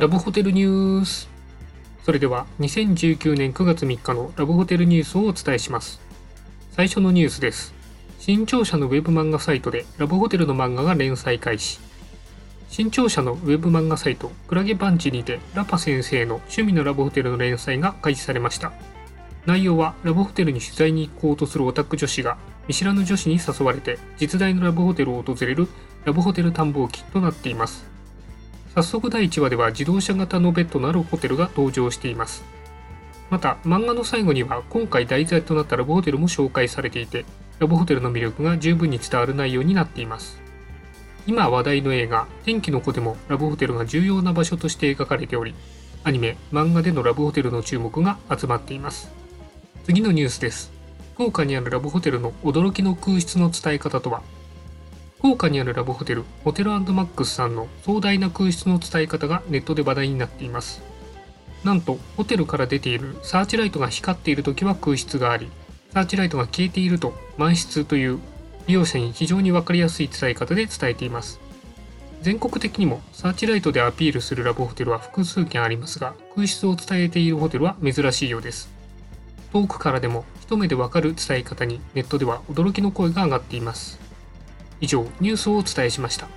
ラブホテルニュース。それでは2019年9月3日のラブホテルニュースをお伝えします。最初のニュースです。新潮社のウェブ漫画サイトでラブホテルの漫画が連載開始。新潮社のウェブ漫画サイトクラゲパンチにてラパ先生の趣味のラブホテルの連載が開始されました。内容はラブホテルに取材に行こうとするオタク女子が見知らぬ女子に誘われて実在のラブホテルを訪れるラブホテル探訪記となっています。早速第1話では自動車型のベッドのあるホテルが登場しています。また漫画の最後には今回題材となったラブホテルも紹介されていてラブホテルの魅力が十分に伝わる内容になっています。今話題の映画「天気の子」でもラブホテルが重要な場所として描かれておりアニメ漫画でのラブホテルの注目が集まっています。次のニュースです。福岡にあるラブホテルの驚きの空室の伝え方とは？福岡にあるラブホテルホテルマックスさんの壮大な空室の伝え方がネットで話題になっています。なんとホテルから出ているサーチライトが光っている時は空室がありサーチライトが消えていると満室という利用者に非常に分かりやすい伝え方で伝えています。全国的にもサーチライトでアピールするラブホテルは複数件ありますが空室を伝えているホテルは珍しいようです。遠くからでも一目でわかる伝え方にネットでは驚きの声が上がっています。以上ニュースをお伝えしました。